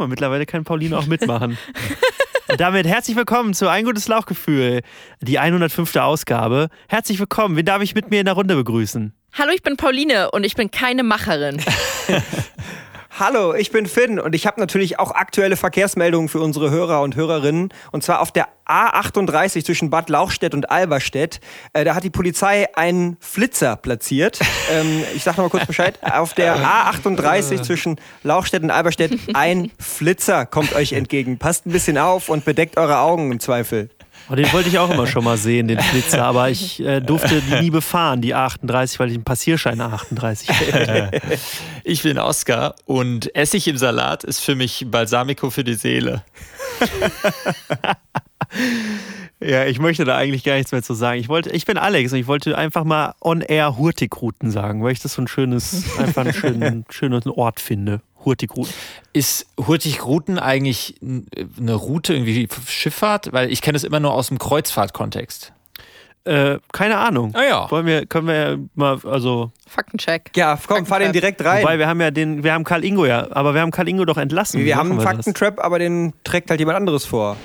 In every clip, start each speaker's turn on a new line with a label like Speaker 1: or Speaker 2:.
Speaker 1: mal, mittlerweile kann Pauline auch mitmachen. Und damit herzlich willkommen zu Ein gutes Lauchgefühl, die 105. Ausgabe. Herzlich willkommen. Wen darf ich mit mir in der Runde begrüßen?
Speaker 2: Hallo, ich bin Pauline und ich bin keine Macherin.
Speaker 3: Hallo, ich bin Finn und ich habe natürlich auch aktuelle Verkehrsmeldungen für unsere Hörer und Hörerinnen. Und zwar auf der A38 zwischen Bad Lauchstädt und Alberstedt. Äh, da hat die Polizei einen Flitzer platziert. ähm, ich sage nochmal kurz Bescheid. Auf der A38 zwischen Lauchstädt und Alberstedt ein Flitzer kommt euch entgegen. Passt ein bisschen auf und bedeckt eure Augen im Zweifel.
Speaker 1: Oh, den wollte ich auch immer schon mal sehen, den Flitzer, aber ich äh, durfte die nie befahren, die A38, weil ich einen Passierschein A38 hatte.
Speaker 4: Ich bin Oskar und Essig im Salat ist für mich Balsamico für die Seele.
Speaker 1: ja, ich möchte da eigentlich gar nichts mehr zu sagen. Ich, wollte, ich bin Alex und ich wollte einfach mal on-air Hurtigruten sagen, weil ich das so ein schönes, einfach einen schönen, schönen Ort finde. Hurtigruten.
Speaker 4: Ist Hurtigruten eigentlich eine Route, irgendwie Schifffahrt? Weil ich kenne es immer nur aus dem Kreuzfahrtkontext.
Speaker 1: Äh, keine Ahnung.
Speaker 4: Ah ja.
Speaker 1: Wollen wir, können wir ja mal, also.
Speaker 2: Faktencheck.
Speaker 3: Ja, komm, fahr den direkt rein.
Speaker 1: Wobei, wir haben ja den, wir haben Karl Ingo ja, aber wir haben Karl Ingo doch entlassen.
Speaker 3: Wir haben einen Faktentrap, aber den trägt halt jemand anderes vor.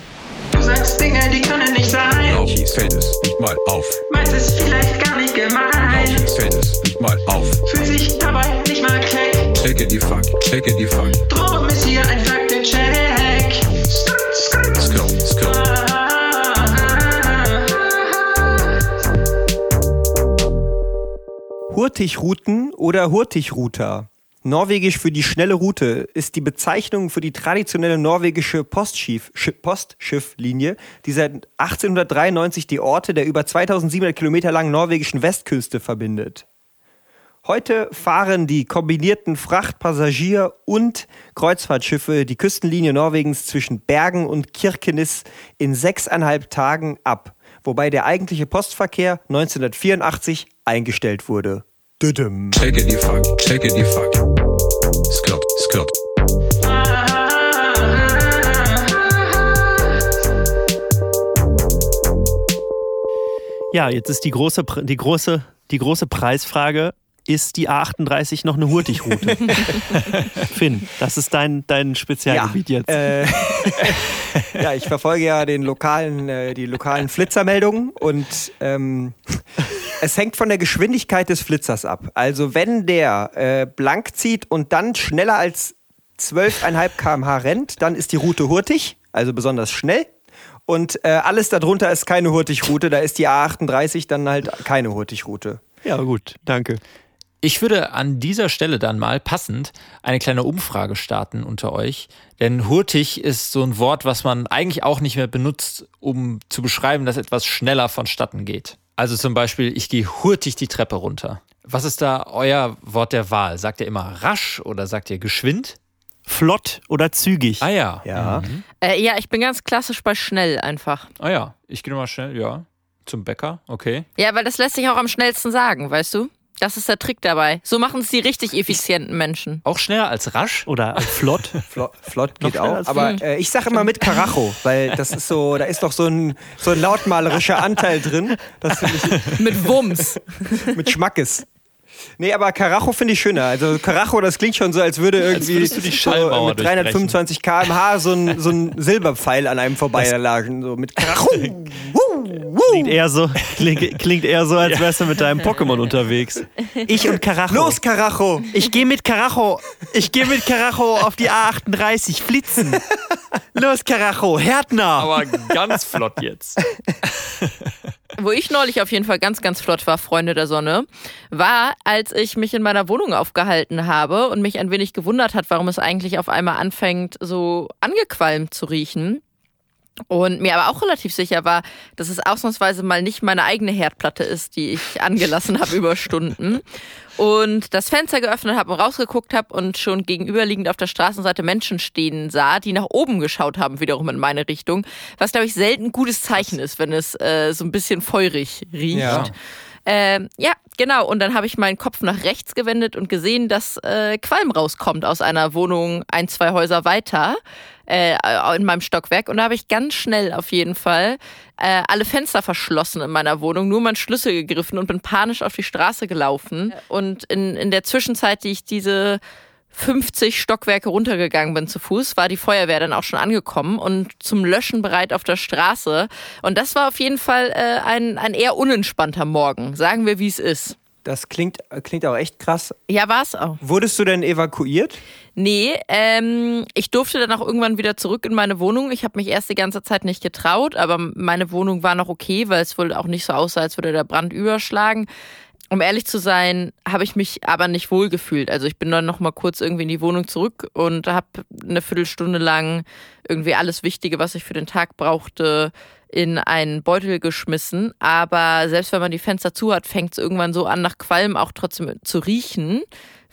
Speaker 5: Du sagst Dinge, die können nicht sein.
Speaker 6: Dies fällt es nicht mal auf.
Speaker 5: Meinst es vielleicht gar nicht gemein.
Speaker 6: Dies fällt es nicht mal auf.
Speaker 5: Fühlt sich dabei nicht mal keck.
Speaker 6: Checke die Fuck, checke die Fuck.
Speaker 5: Drum ist hier ein Faktencheck. Skr, skr.
Speaker 6: Skirt, skirt.
Speaker 3: Hurtigruten oder Hurtigruter. Norwegisch für die schnelle Route ist die Bezeichnung für die traditionelle norwegische Postschiff, Schi- Postschifflinie, die seit 1893 die Orte der über 2700 Kilometer langen norwegischen Westküste verbindet. Heute fahren die kombinierten Fracht-, Passagier- und Kreuzfahrtschiffe die Küstenlinie Norwegens zwischen Bergen und Kirkenes in sechseinhalb Tagen ab, wobei der eigentliche Postverkehr 1984 eingestellt wurde. Düdüm.
Speaker 6: Checke die Fuck, checke die Fuck. Skirt, skirt.
Speaker 1: Ja, jetzt ist die große, die große, die große Preisfrage. Ist die A38 noch eine Hurtigrute? Finn, das ist dein, dein Spezialgebiet jetzt.
Speaker 3: Äh, ja, ich verfolge ja den lokalen, äh, die lokalen Flitzermeldungen und ähm, es hängt von der Geschwindigkeit des Flitzers ab. Also wenn der äh, blank zieht und dann schneller als 12,5 km/h rennt, dann ist die Route hurtig, also besonders schnell. Und äh, alles darunter ist keine Hurtigroute, da ist die A38 dann halt keine Hurtigroute.
Speaker 1: ja, gut, danke.
Speaker 4: Ich würde an dieser Stelle dann mal passend eine kleine Umfrage starten unter euch. Denn hurtig ist so ein Wort, was man eigentlich auch nicht mehr benutzt, um zu beschreiben, dass etwas schneller vonstatten geht. Also zum Beispiel, ich gehe hurtig die Treppe runter. Was ist da euer Wort der Wahl? Sagt ihr immer rasch oder sagt ihr geschwind?
Speaker 1: Flott oder zügig?
Speaker 4: Ah ja.
Speaker 3: Ja.
Speaker 2: Äh, ja, ich bin ganz klassisch bei schnell einfach.
Speaker 4: Ah ja. Ich gehe mal schnell, ja. Zum Bäcker, okay.
Speaker 2: Ja, weil das lässt sich auch am schnellsten sagen, weißt du? Das ist der Trick dabei. So machen es die richtig effizienten Menschen.
Speaker 4: Auch schneller als rasch?
Speaker 1: Oder flott?
Speaker 3: Flott, flott geht auch.
Speaker 1: als
Speaker 3: Aber äh, ich sage immer mit Karacho, weil das ist so, da ist doch so ein, so ein lautmalerischer Anteil drin. Ich
Speaker 2: Mit Wumms.
Speaker 3: mit Schmackes. Nee, aber Karacho finde ich schöner. Also Karacho, das klingt schon so, als würde irgendwie
Speaker 4: würdest du die Schallmauer
Speaker 3: so mit 325 km/h so ein, so ein Silberpfeil an einem vorbeilagen. So mit Karacho.
Speaker 1: Klingt eher so, klingt, klingt eher so, als wärst du mit deinem Pokémon unterwegs. Ich und Karacho.
Speaker 3: Los, Karacho!
Speaker 1: Ich gehe mit Karacho. Ich gehe mit Karacho auf die A38 flitzen. Los, Karacho, Härtner.
Speaker 4: Aber ganz flott jetzt.
Speaker 2: Wo ich neulich auf jeden Fall ganz, ganz flott war, Freunde der Sonne, war, als ich mich in meiner Wohnung aufgehalten habe und mich ein wenig gewundert hat, warum es eigentlich auf einmal anfängt, so angequalmt zu riechen. Und mir aber auch relativ sicher war, dass es ausnahmsweise mal nicht meine eigene Herdplatte ist, die ich angelassen habe über Stunden. Und das Fenster geöffnet habe und rausgeguckt habe und schon gegenüberliegend auf der Straßenseite Menschen stehen sah, die nach oben geschaut haben, wiederum in meine Richtung. Was, glaube ich, selten gutes Zeichen ist, wenn es äh, so ein bisschen feurig riecht.
Speaker 3: Ja.
Speaker 2: Ähm, ja, genau. Und dann habe ich meinen Kopf nach rechts gewendet und gesehen, dass äh, Qualm rauskommt aus einer Wohnung ein, zwei Häuser weiter äh, in meinem Stockwerk. Und da habe ich ganz schnell auf jeden Fall äh, alle Fenster verschlossen in meiner Wohnung, nur meinen Schlüssel gegriffen und bin panisch auf die Straße gelaufen. Und in, in der Zwischenzeit, die ich diese 50 Stockwerke runtergegangen bin zu Fuß, war die Feuerwehr dann auch schon angekommen und zum Löschen bereit auf der Straße. Und das war auf jeden Fall äh, ein, ein eher unentspannter Morgen. Sagen wir, wie es ist.
Speaker 3: Das klingt, klingt auch echt krass.
Speaker 2: Ja, war es auch.
Speaker 3: Wurdest du denn evakuiert?
Speaker 2: Nee, ähm, ich durfte dann auch irgendwann wieder zurück in meine Wohnung. Ich habe mich erst die ganze Zeit nicht getraut, aber meine Wohnung war noch okay, weil es wohl auch nicht so aussah, als würde der Brand überschlagen. Um ehrlich zu sein, habe ich mich aber nicht wohl gefühlt. Also ich bin dann noch mal kurz irgendwie in die Wohnung zurück und habe eine Viertelstunde lang irgendwie alles Wichtige, was ich für den Tag brauchte, in einen Beutel geschmissen. Aber selbst wenn man die Fenster zu hat, fängt es irgendwann so an, nach Qualm auch trotzdem zu riechen,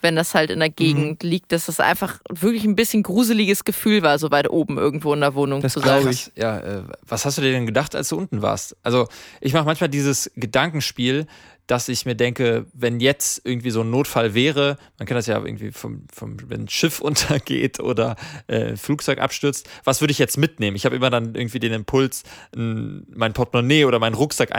Speaker 2: wenn das halt in der Gegend liegt, dass das einfach wirklich ein bisschen gruseliges Gefühl war, so weit oben irgendwo in der Wohnung
Speaker 3: Das
Speaker 2: zu sein.
Speaker 3: ich.
Speaker 4: Ja, äh, was hast du dir denn gedacht, als du unten warst? Also, ich mache manchmal dieses Gedankenspiel, dass ich mir denke, wenn jetzt irgendwie so ein Notfall wäre, man kennt das ja irgendwie vom, vom wenn ein Schiff untergeht oder äh, Flugzeug abstürzt, was würde ich jetzt mitnehmen? Ich habe immer dann irgendwie den Impuls, n- mein Portemonnaie oder meinen Rucksack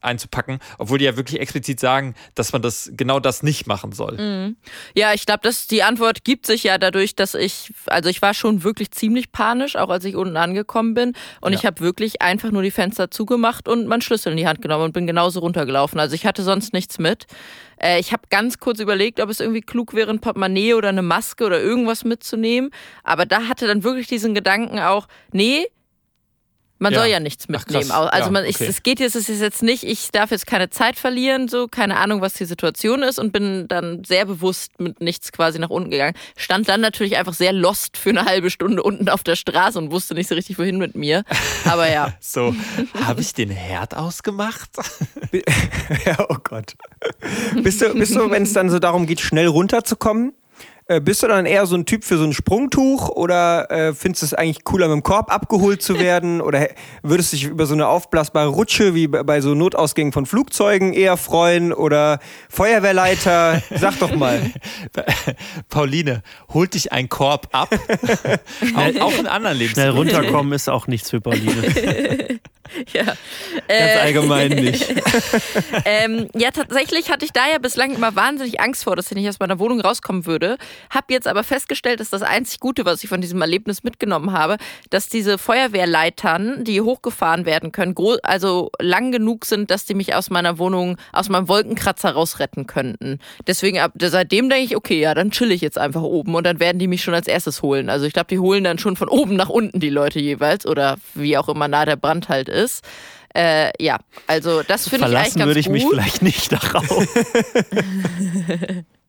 Speaker 4: einzupacken, obwohl die ja wirklich explizit sagen, dass man das genau das nicht machen soll.
Speaker 2: Ja, ich glaube, dass die Antwort gibt sich ja dadurch, dass ich, also ich war schon wirklich ziemlich panisch, auch als ich unten angekommen bin. Und
Speaker 4: Ja.
Speaker 2: ich habe wirklich einfach nur die Fenster zugemacht und meinen Schlüssel in die Hand genommen und bin genauso runtergelaufen. Also ich hatte sonst nichts mit. Äh, ich habe ganz kurz überlegt, ob es irgendwie klug wäre, ein Portemonnaie oder eine Maske oder irgendwas mitzunehmen. Aber da hatte dann wirklich diesen Gedanken auch, nee, man
Speaker 4: Ja.
Speaker 2: soll ja nichts
Speaker 4: Ach,
Speaker 2: mitnehmen. also
Speaker 4: Ja,
Speaker 2: man, ich,
Speaker 4: okay.
Speaker 2: es geht jetzt, es ist jetzt nicht, ich darf jetzt keine Zeit verlieren, so keine Ahnung, was die Situation ist und bin dann sehr bewusst mit nichts quasi nach unten gegangen. Stand dann natürlich einfach sehr lost für eine halbe Stunde unten auf der Straße und wusste nicht so richtig, wohin mit mir. Aber ja.
Speaker 4: So, habe ich den Herd ausgemacht?
Speaker 3: ja, oh Gott. Bist du, bist du wenn es dann so darum geht, schnell runterzukommen, äh, bist du dann eher so ein Typ für so ein Sprungtuch oder äh, findest du es eigentlich cooler, mit dem Korb abgeholt zu werden? Oder würdest du dich über so eine aufblasbare Rutsche wie bei, so Notausgängen von Flugzeugen eher freuen? Oder Feuerwehrleiter? Sag doch mal.
Speaker 4: Pauline, holt dich ein Korb ab. auch, auch in anderen Lebens.
Speaker 1: Schnell runterkommen ist auch nichts für Pauline.
Speaker 2: ja.
Speaker 3: Ganz
Speaker 2: Äh,
Speaker 3: allgemein nicht.
Speaker 2: ähm, ja, tatsächlich hatte ich da ja bislang immer wahnsinnig Angst vor, dass ich nicht aus meiner Wohnung rauskommen würde. Hab jetzt aber festgestellt, dass das einzig Gute, was ich von diesem Erlebnis mitgenommen habe, dass diese Feuerwehrleitern, die hochgefahren werden können, also lang genug sind, dass die mich aus meiner Wohnung, aus meinem Wolkenkratzer rausretten könnten. Deswegen ab seitdem denke ich, okay, ja, dann chill ich jetzt einfach oben und dann werden die mich schon als erstes holen. Also ich glaube, die holen dann schon von oben nach unten die Leute jeweils oder wie auch immer nah der Brand halt ist. Äh, ja, also das finde ich eigentlich
Speaker 1: Verlassen
Speaker 2: ganz
Speaker 1: würde ich
Speaker 2: gut.
Speaker 1: mich vielleicht nicht darauf.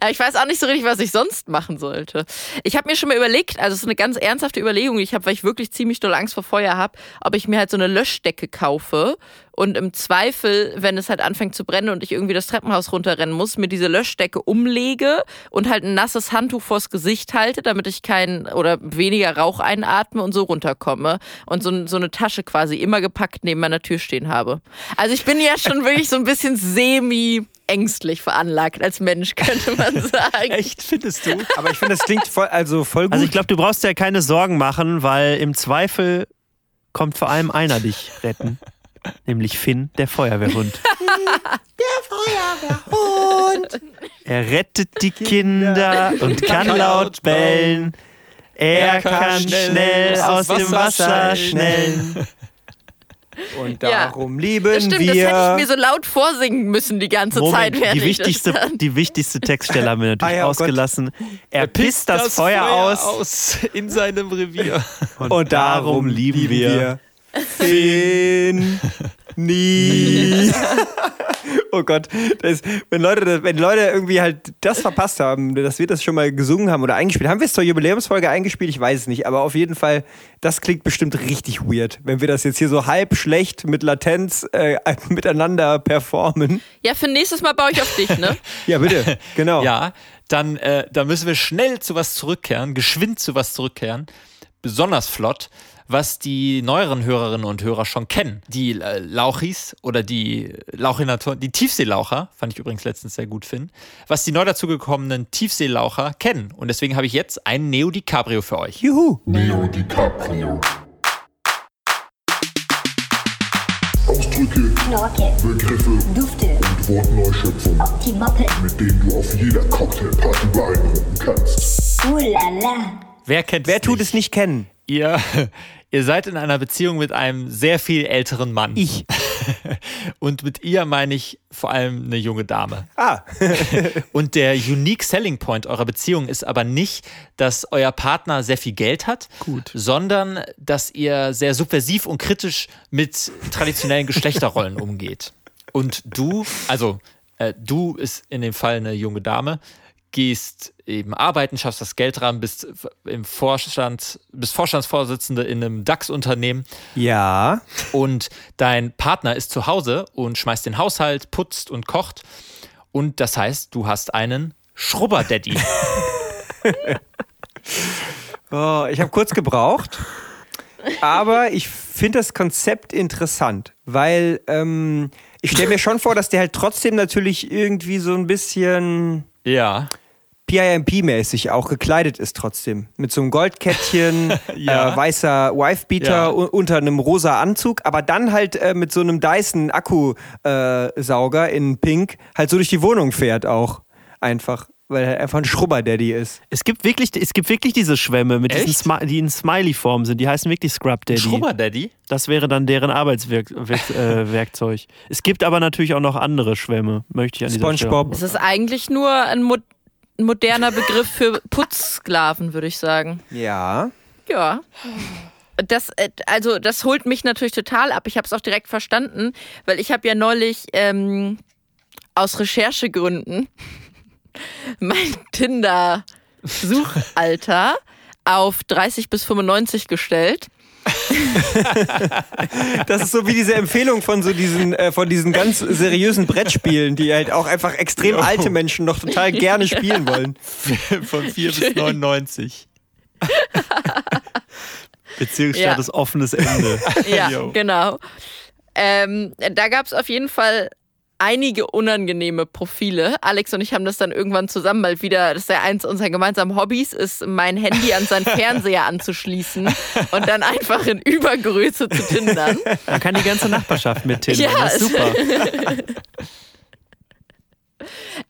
Speaker 2: Aber ich weiß auch nicht so richtig, was ich sonst machen sollte. Ich habe mir schon mal überlegt, also es ist eine ganz ernsthafte Überlegung, ich habe, weil ich wirklich ziemlich doll Angst vor Feuer habe, ob ich mir halt so eine Löschdecke kaufe und im Zweifel, wenn es halt anfängt zu brennen und ich irgendwie das Treppenhaus runterrennen muss, mir diese Löschdecke umlege und halt ein nasses Handtuch vors Gesicht halte, damit ich keinen oder weniger Rauch einatme und so runterkomme und so, so eine Tasche quasi immer gepackt neben meiner Tür stehen habe. Also ich bin ja schon wirklich so ein bisschen semi ängstlich veranlagt als Mensch, könnte man sagen.
Speaker 4: Echt, findest du?
Speaker 3: Aber ich finde, das klingt voll, also voll gut.
Speaker 1: Also ich glaube, du brauchst dir ja keine Sorgen machen, weil im Zweifel kommt vor allem einer dich retten. Nämlich Finn, der Feuerwehrhund. der Feuerwehrhund. Er rettet die Kinder und kann laut bellen. Er kann schnell aus dem Wasser schnellen.
Speaker 3: Und
Speaker 2: Ja.
Speaker 3: darum lieben
Speaker 2: Das stimmt,
Speaker 3: wir.
Speaker 2: das hätte ich mir so laut vorsingen müssen die ganze Zeit,
Speaker 1: Moment,
Speaker 2: während
Speaker 1: die
Speaker 2: ich das
Speaker 1: wichtigste, die wichtigste Textstelle haben wir natürlich
Speaker 3: Ah ja, oh Gott.
Speaker 1: ausgelassen. Er pisst das, Feuer, aus.
Speaker 4: in seinem Revier.
Speaker 3: Und darum lieben wir Finn nie. oh Gott, das, wenn, Leute, wenn Leute irgendwie halt das verpasst haben, dass wir das schon mal gesungen haben oder eingespielt haben, wir es zur Jubiläumsfolge eingespielt, ich weiß es nicht, aber auf jeden Fall, das klingt bestimmt richtig weird, wenn wir das jetzt hier so halb schlecht mit Latenz äh, miteinander performen.
Speaker 2: Ja, für nächstes Mal baue ich auf dich, ne?
Speaker 3: Ja, bitte, genau.
Speaker 4: Ja, dann, äh, dann müssen wir schnell zu was zurückkehren, geschwind zu was zurückkehren, besonders flott, was die neueren Hörerinnen und Hörer schon kennen. Die äh, Lauchis oder die Lauchinatoren, die Tiefseelaucher, fand ich übrigens letztens sehr gut, Finn, was die neu dazugekommenen Tiefseelaucher kennen. Und deswegen habe ich jetzt einen Neo DiCaprio für euch.
Speaker 3: Juhu.
Speaker 6: Leo DiCaprio. Aus
Speaker 7: Ausdrücke,
Speaker 8: Knorke,
Speaker 7: Begriffe
Speaker 8: Dufte,
Speaker 7: und Wortneuschöpfungen,
Speaker 8: Optimoppe,
Speaker 7: mit denen du auf jeder Cocktailparty beeindrucken kannst.
Speaker 8: Ulala.
Speaker 4: Wer kennt
Speaker 3: Wer tut es nicht kennen?
Speaker 4: Ihr, ihr seid in einer Beziehung mit einem sehr viel älteren Mann.
Speaker 3: Ich.
Speaker 4: Und mit ihr meine ich vor allem eine junge Dame.
Speaker 3: Ah,
Speaker 4: Und der unique selling point eurer Beziehung ist aber nicht, dass euer Partner sehr viel Geld hat, sondern dass ihr sehr subversiv und kritisch mit traditionellen Geschlechterrollen umgeht. Und du, also äh, du ist in dem Fall eine junge Dame, gehst eben arbeiten, schaffst das Geld ran, bist im Vorstand, bist Vorstandsvorsitzende in einem DAX-Unternehmen
Speaker 3: ja.
Speaker 4: und dein Partner ist zu Hause und schmeißt den Haushalt, putzt und kocht. Und das heißt, du hast einen Schrubber-Daddy.
Speaker 3: Oh, ich habe kurz gebraucht. Aber ich finde das Konzept interessant, weil ähm, ich stelle mir schon vor, dass der halt trotzdem natürlich irgendwie so ein bisschen
Speaker 4: ja.
Speaker 3: PIMP-mäßig auch gekleidet ist trotzdem. Mit so einem Goldkettchen,
Speaker 4: Ja.
Speaker 3: äh, weißer Wifebeater
Speaker 4: Ja.
Speaker 3: unter einem rosa Anzug, aber dann halt äh, mit so einem Dyson-Akkusauger in Pink halt so durch die Wohnung fährt auch. Einfach, weil er einfach ein Schrubber-Daddy ist.
Speaker 1: Es gibt wirklich, es gibt wirklich diese Schwämme, mit diesen? Smi die in Smiley-Form sind. Die heißen wirklich Scrub Daddy.
Speaker 4: Schrubber-Daddy?
Speaker 1: Das wäre dann deren Arbeitswerkzeug. Äh, Werkzeug. es gibt aber natürlich auch noch andere Schwämme, möchte ich an dieser
Speaker 3: SpongeBob.
Speaker 2: Es ist eigentlich nur ein, mo ein moderner Begriff für Putzsklaven, würde ich sagen.
Speaker 3: Ja.
Speaker 2: Ja. Das, äh, also das holt mich natürlich total ab. Ich habe es auch direkt verstanden, weil ich habe ja neulich ähm, aus Recherchegründen mein Tinder-Suchalter auf 30 bis 95 gestellt.
Speaker 3: Das ist so wie diese Empfehlung von so diesen, äh, von diesen ganz seriösen Brettspielen, die halt auch einfach extrem alte Menschen noch total gerne spielen wollen.
Speaker 4: Von 4 bis 99.
Speaker 1: Beziehungsstatus
Speaker 2: Ja.
Speaker 1: offenes Ende.
Speaker 2: Ja,
Speaker 4: Jo.
Speaker 2: genau. Ähm, da gab es auf jeden Fall einige unangenehme Profile. Alex und ich haben das dann irgendwann zusammen mal wieder, das ist ja eins unserer gemeinsamen Hobbys, ist mein Handy an seinen Fernseher anzuschließen und dann einfach in Übergröße zu tindern.
Speaker 1: Da kann die ganze Nachbarschaft mit Tinder.
Speaker 2: Ja,
Speaker 1: das ist super.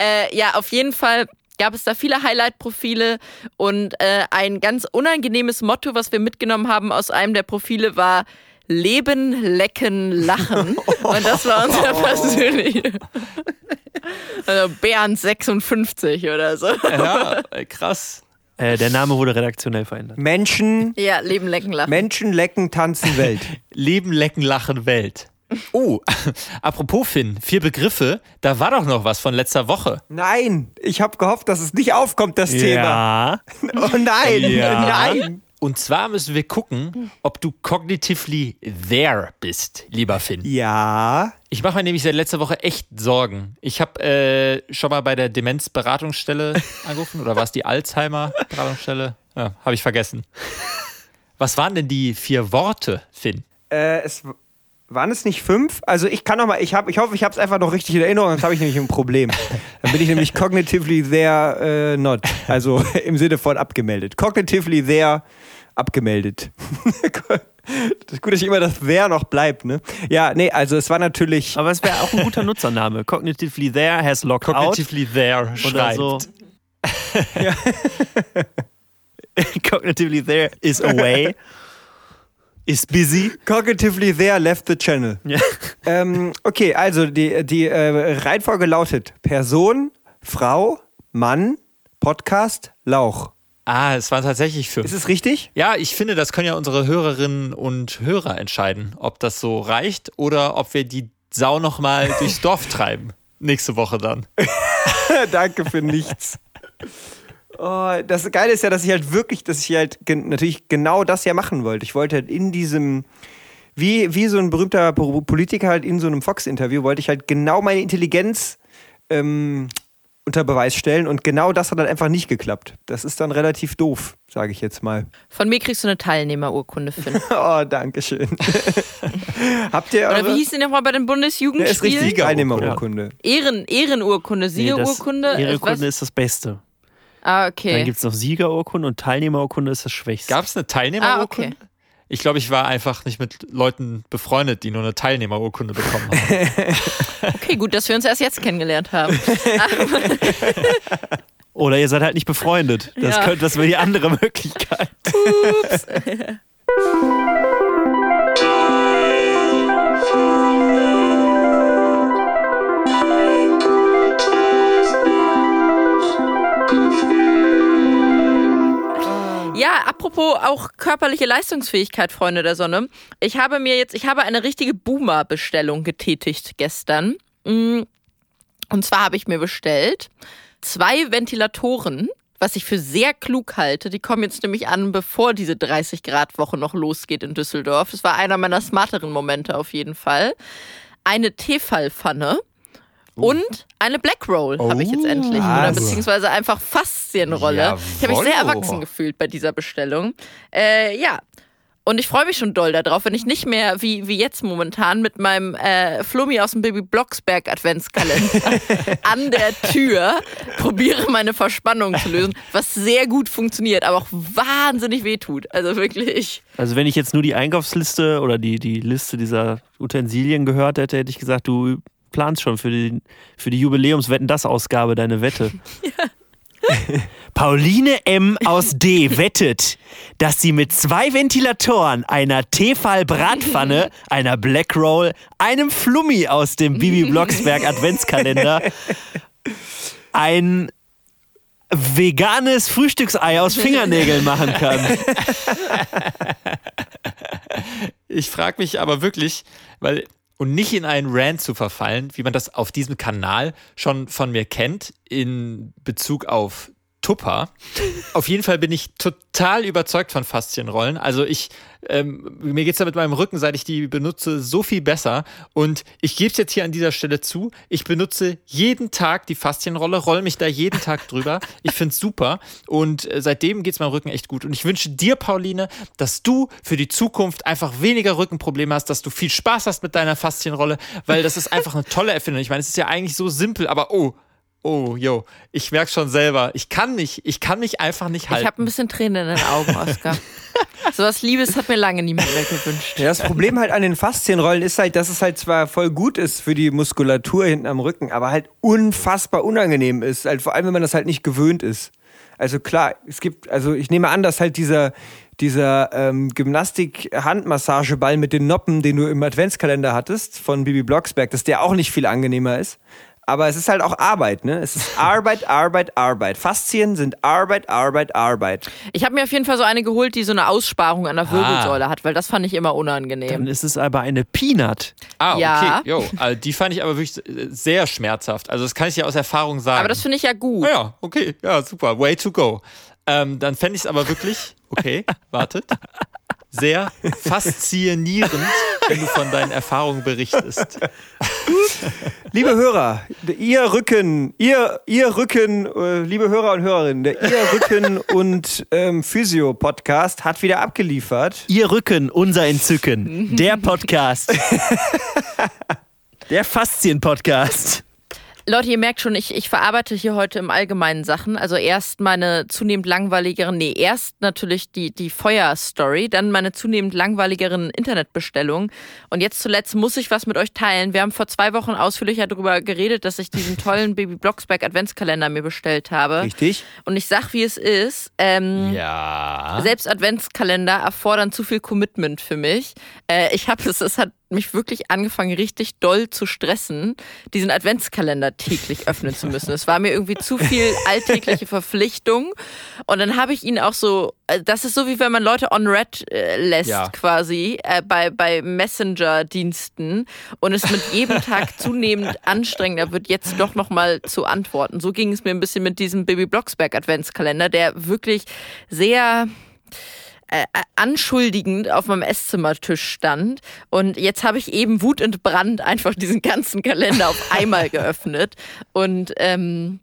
Speaker 2: Äh, ja, auf jeden Fall gab es da viele Highlight-Profile und äh, ein ganz unangenehmes Motto, was wir mitgenommen haben aus einem der Profile war Leben, Lecken, Lachen. Und das war unser persönlicher. Also Bernd 56 oder so.
Speaker 4: Ja, krass.
Speaker 1: Äh, der Name wurde redaktionell verändert.
Speaker 3: Menschen,
Speaker 2: Ja, Leben, Lecken, Lachen.
Speaker 3: Menschen lecken, tanzen Welt.
Speaker 4: Leben, Lecken, Lachen, Welt. Oh, apropos Finn, vier Begriffe, da war doch noch was von letzter Woche.
Speaker 3: Nein, ich habe gehofft, dass es nicht aufkommt, das Thema.
Speaker 1: Ja.
Speaker 3: Oh nein,
Speaker 1: Ja.
Speaker 3: nein.
Speaker 4: Und zwar müssen wir gucken, ob du cognitively there bist, lieber Finn.
Speaker 3: Ja.
Speaker 4: Ich mache mir nämlich seit letzter Woche echt Sorgen. Ich habe äh, schon mal bei der Demenzberatungsstelle angerufen oder war es die Alzheimer-Beratungsstelle? Ja, habe ich vergessen. Was waren denn die vier Worte, Finn?
Speaker 3: Äh, es waren es nicht fünf? Also ich kann noch mal, ich, hab, ich hoffe, ich habe es einfach noch richtig in Erinnerung, sonst habe ich nämlich ein Problem. Dann bin ich nämlich cognitively there äh, not. Also im Sinne von abgemeldet. Cognitively there abgemeldet. das ist gut, dass ich immer das there noch bleibt, ne? Ja, nee, also es war natürlich.
Speaker 1: Aber es wäre auch ein guter Nutzername. Cognitively there has logged
Speaker 4: Cognitively there
Speaker 1: out. Oder
Speaker 4: schreibt.
Speaker 1: so. Cognitively there is away. Is busy.
Speaker 3: Cognitively there left the channel.
Speaker 1: Ja.
Speaker 3: Ähm, okay, also die, die äh, Reihenfolge lautet Person, Frau, Mann, Podcast, Lauch.
Speaker 4: Ah, es waren tatsächlich
Speaker 3: Ist
Speaker 4: fünf.
Speaker 3: es richtig?
Speaker 4: Ja, ich finde, das können ja unsere Hörerinnen und Hörer entscheiden, ob das so reicht oder ob wir die Sau nochmal durchs Dorf treiben. Nächste Woche dann.
Speaker 3: Danke für nichts. Oh, das Geile ist ja, dass ich halt wirklich, dass ich halt gen natürlich genau das ja machen wollte. Ich wollte halt in diesem, wie, wie so ein berühmter Po- Politiker halt in so einem Fox-Interview, wollte ich halt genau meine Intelligenz ähm, unter Beweis stellen und genau das hat dann einfach nicht geklappt. Das ist dann relativ doof, sage ich jetzt mal.
Speaker 2: Von mir kriegst du eine Teilnehmerurkunde, Finn.
Speaker 3: Oh, danke schön. Habt ihr eure?
Speaker 2: Oder wie hieß die nochmal bei den
Speaker 3: Ja, ist
Speaker 2: Bundesjugendspielen?
Speaker 3: richtig, Teilnehmerurkunde.
Speaker 2: Ehren, Ehrenurkunde,
Speaker 1: Nee,
Speaker 2: Siegerurkunde. äh,
Speaker 1: Ehrenurkunde ist das Beste.
Speaker 2: Ah,
Speaker 1: Dann
Speaker 2: okay.
Speaker 1: gibt es noch Siegerurkunde und Teilnehmerurkunde ist das Schwächste.
Speaker 4: Gab es eine Teilnehmerurkunde?
Speaker 2: Ah, okay.
Speaker 4: Ich glaube, ich war einfach nicht mit Leuten befreundet, die nur eine Teilnehmerurkunde bekommen haben.
Speaker 2: Okay, gut, dass wir uns erst jetzt kennengelernt haben.
Speaker 1: Oder ihr seid halt nicht befreundet. Das,
Speaker 2: Ja.
Speaker 1: könnte, das wäre die andere Möglichkeit.
Speaker 2: Ja, apropos auch körperliche Leistungsfähigkeit, Freunde der Sonne. Ich habe mir jetzt, ich habe eine richtige Boomer-Bestellung getätigt gestern. Mm, Und zwar habe ich mir bestellt zwei Ventilatoren, was ich für sehr klug halte. Die kommen jetzt nämlich an, bevor diese 30 Grad Woche noch losgeht in Düsseldorf. Das war einer meiner smarteren Momente auf jeden Fall. Eine Tefal-Pfanne. Und eine Black Roll habe ich jetzt endlich. Oder
Speaker 3: Also.
Speaker 2: beziehungsweise einfach Faszienrolle. Ich habe mich sehr erwachsen gefühlt bei dieser Bestellung. Äh, ja. Und ich freue mich schon doll darauf, wenn ich nicht mehr wie, wie jetzt momentan mit meinem äh, Flummi aus dem Baby Blocksberg Adventskalender an der Tür probiere, meine Verspannung zu lösen, was sehr gut funktioniert, aber auch wahnsinnig wehtut. Also wirklich.
Speaker 1: Also wenn ich jetzt nur die Einkaufsliste oder die, die Liste dieser Utensilien gehört hätte, hätte ich gesagt, du planst schon für die, für die Jubiläumswetten das Ausgabe deine Wette. Pauline M. aus D. wettet, dass sie mit zwei Ventilatoren, einer Tefal-Bratpfanne, einer Black Roll, einem Flummi aus dem Bibi Blocksberg Adventskalender ein veganes Frühstücksei aus Fingernägeln machen kann.
Speaker 4: Ich frage mich aber wirklich, weil und nicht in einen Rant zu verfallen, wie man das auf diesem Kanal schon von mir kennt, in Bezug auf Tupper. Auf jeden Fall bin ich total überzeugt von Faszienrollen. Also ich, ähm, mir geht's da mit meinem Rücken, seit ich die benutze, so viel besser. Und ich gebe es jetzt hier an dieser Stelle zu. Ich benutze jeden Tag die Faszienrolle, roll mich da jeden Tag drüber. Ich find's super. Und äh, seitdem geht's meinem Rücken echt gut. Und ich wünsche dir, Pauline, dass du für die Zukunft einfach weniger Rückenprobleme hast, dass du viel Spaß hast mit deiner Faszienrolle, weil das ist einfach eine tolle Erfindung. Ich meine, es ist ja eigentlich so simpel, aber oh, oh, yo, ich merke schon selber, ich kann nicht, ich kann mich einfach nicht halten.
Speaker 2: Ich habe ein bisschen Tränen in den Augen, Oskar. so was Liebes hat mir lange niemand mehr gewünscht.
Speaker 3: Ja, das Problem halt an den Faszienrollen ist halt, dass es halt zwar voll gut ist für die Muskulatur hinten am Rücken, aber halt unfassbar unangenehm ist. Halt vor allem, wenn man das halt nicht gewöhnt ist. Also klar, es gibt, also ich nehme an, dass halt dieser, dieser ähm, Gymnastik-Handmassageball mit den Noppen, den du im Adventskalender hattest, von Bibi Blocksberg, dass der auch nicht viel angenehmer ist. Aber es ist halt auch Arbeit, ne? Es ist Arbeit, Arbeit, Arbeit. Faszien sind Arbeit, Arbeit, Arbeit.
Speaker 2: Ich habe mir auf jeden Fall so eine geholt, die so eine Aussparung an der Wirbelsäule hat, weil das fand ich immer unangenehm.
Speaker 1: Dann ist es aber eine Peanut.
Speaker 4: Ah,
Speaker 2: Ja.
Speaker 4: okay. Jo, also die fand ich aber wirklich sehr schmerzhaft. Also das kann ich ja aus Erfahrung sagen.
Speaker 2: Aber das finde ich ja gut.
Speaker 4: Ja, ja, okay. Ja, super. Way to go. Ähm, dann fände ich es aber wirklich, okay, wartet, sehr faszinierend, wenn du von deinen Erfahrungen berichtest.
Speaker 3: Liebe Hörer, ihr Rücken, ihr, ihr Rücken, äh, liebe Hörer und Hörerinnen, der Ihr Rücken und ähm, Physio-Podcast hat wieder abgeliefert.
Speaker 1: Ihr Rücken, unser Entzücken. Der Podcast. Der Faszien-Podcast.
Speaker 2: Leute, ihr merkt schon, ich, ich verarbeite hier heute im Allgemeinen Sachen. Also erst meine zunehmend langweiligeren, nee, erst natürlich die, die Feuer-Story, dann meine zunehmend langweiligeren Internetbestellungen. Und jetzt zuletzt muss ich was mit euch teilen. Wir haben vor zwei Wochen ausführlicher darüber geredet, dass ich diesen tollen Baby Blocksberg Adventskalender mir bestellt habe.
Speaker 3: Richtig?
Speaker 2: Und ich sag, wie es ist. Ähm,
Speaker 4: Ja.
Speaker 2: Selbst Adventskalender erfordern zu viel Commitment für mich. Äh, ich habe es, es hat mich wirklich angefangen, richtig doll zu stressen, diesen Adventskalender täglich öffnen zu müssen. Es war mir irgendwie zu viel alltägliche Verpflichtung. Und dann habe ich ihn auch so, äh, das ist so wie wenn man Leute on red äh, lässt
Speaker 4: Ja.
Speaker 2: quasi äh, bei, bei Messenger-Diensten und es mit jedem Tag zunehmend anstrengender wird, jetzt doch nochmal zu antworten. So ging es mir ein bisschen mit diesem Baby Blocksberg Adventskalender, der wirklich sehr äh, äh, anschuldigend auf meinem Esszimmertisch stand. Und jetzt habe ich eben wutentbrannt einfach diesen ganzen Kalender auf einmal geöffnet. Und ähm,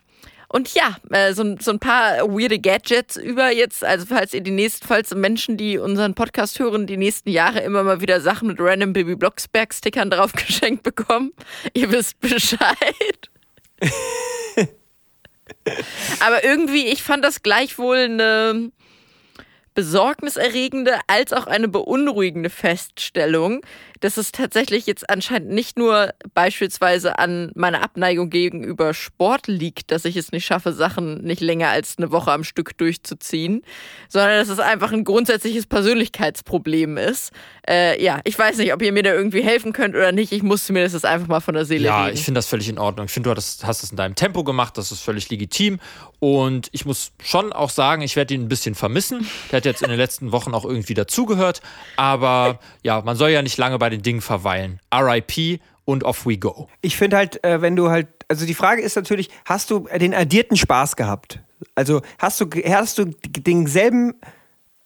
Speaker 2: und ja, äh, so, ein- so ein paar weirde Gadgets über jetzt, also falls ihr die nächsten, falls Menschen, die unseren Podcast hören, die nächsten Jahre immer mal wieder Sachen mit random Baby Blocksberg Stickern drauf geschenkt bekommen, ihr wisst Bescheid. Aber irgendwie, ich fand das gleichwohl eine besorgniserregende als auch eine beunruhigende Feststellung, dass es tatsächlich jetzt anscheinend nicht nur beispielsweise an meiner Abneigung gegenüber Sport liegt, dass ich es nicht schaffe, Sachen nicht länger als eine Woche am Stück durchzuziehen, sondern dass es einfach ein grundsätzliches Persönlichkeitsproblem ist. Äh, ja, ich weiß nicht, ob ihr mir da irgendwie helfen könnt oder nicht. Ich musste mir das jetzt einfach mal von der Seele
Speaker 4: Ja,
Speaker 2: reden.
Speaker 4: ich finde das völlig in Ordnung. Ich finde, du hast, hast es in deinem Tempo gemacht, das ist völlig legitim. Und ich muss schon auch sagen, ich werde ihn ein bisschen vermissen. Der hat jetzt in den letzten Wochen auch irgendwie dazugehört. Aber ja, man soll ja nicht lange bei den Dingen verweilen. RIP und off we go.
Speaker 3: Ich finde halt, äh, wenn du halt, also die Frage ist natürlich, hast du den addierten Spaß gehabt? Also hast du, hast du denselben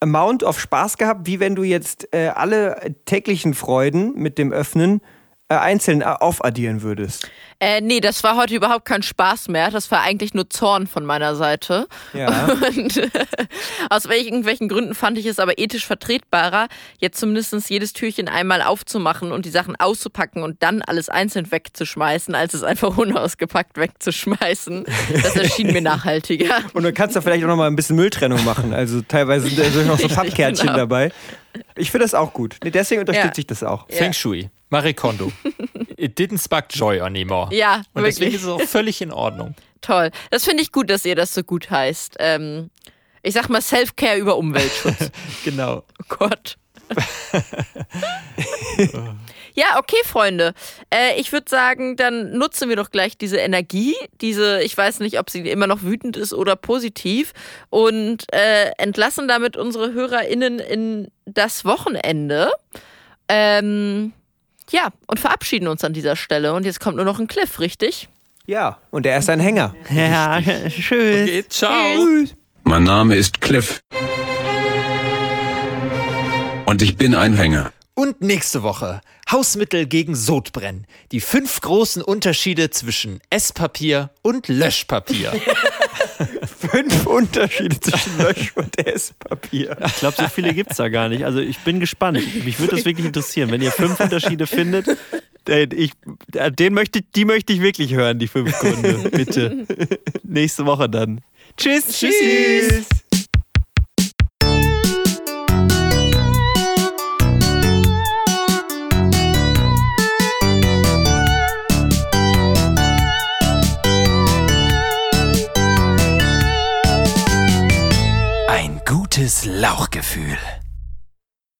Speaker 3: Amount of Spaß gehabt, wie wenn du jetzt äh, alle täglichen Freuden mit dem Öffnen einzeln äh, aufaddieren würdest?
Speaker 2: Äh, nee, das war heute überhaupt kein Spaß mehr. Das war eigentlich nur Zorn von meiner Seite.
Speaker 3: Ja.
Speaker 2: Und äh, aus irgendwelchen Gründen fand ich es aber ethisch vertretbarer, jetzt zumindest jedes Türchen einmal aufzumachen und die Sachen auszupacken und dann alles einzeln wegzuschmeißen, als es einfach unausgepackt wegzuschmeißen. Das erschien mir nachhaltiger.
Speaker 3: Und dann kannst du vielleicht auch noch mal ein bisschen Mülltrennung machen. Also teilweise sind da so noch so Pappkärtchen
Speaker 2: Genau.
Speaker 3: dabei. Ich finde das auch gut. Nee, deswegen unterstütze
Speaker 2: Ja.
Speaker 3: ich das auch.
Speaker 2: Ja.
Speaker 4: Feng Shui, Marie Kondo. It didn't spark joy anymore.
Speaker 2: Ja,
Speaker 4: Und deswegen
Speaker 2: wirklich.
Speaker 4: ist es auch völlig in Ordnung.
Speaker 2: Toll. Das finde ich gut, dass ihr das so gut heißt. Ähm, ich sag mal Self-Care über Umweltschutz.
Speaker 4: Genau.
Speaker 2: Oh Gott. ja, okay, Freunde. Äh, ich würde sagen, dann nutzen wir doch gleich diese Energie, diese, ich weiß nicht, ob sie immer noch wütend ist oder positiv, und äh, entlassen damit unsere HörerInnen in das Wochenende. Ähm, ja, und verabschieden uns an dieser Stelle. Und jetzt kommt nur noch ein Cliff, richtig?
Speaker 3: Ja, und der ist ein Hänger.
Speaker 1: Ja, schön.
Speaker 4: Okay, ciao.
Speaker 6: Mein Name ist Cliff. Und ich bin ein Hänger.
Speaker 4: Und nächste Woche Hausmittel gegen Sodbrennen. Die fünf großen Unterschiede zwischen Esspapier und Löschpapier.
Speaker 3: Fünf Unterschiede zwischen Lösch- und Esspapier.
Speaker 1: Ich glaube, so viele gibt es da gar nicht. Also ich bin gespannt. Mich würde das wirklich interessieren. Wenn ihr fünf Unterschiede findet, ich, äh, den möchte, die möchte ich wirklich hören, die fünf Gründe. Bitte. Nächste Woche dann. Tschüss. Tschüss.
Speaker 8: Ein gutes Lauchgefühl.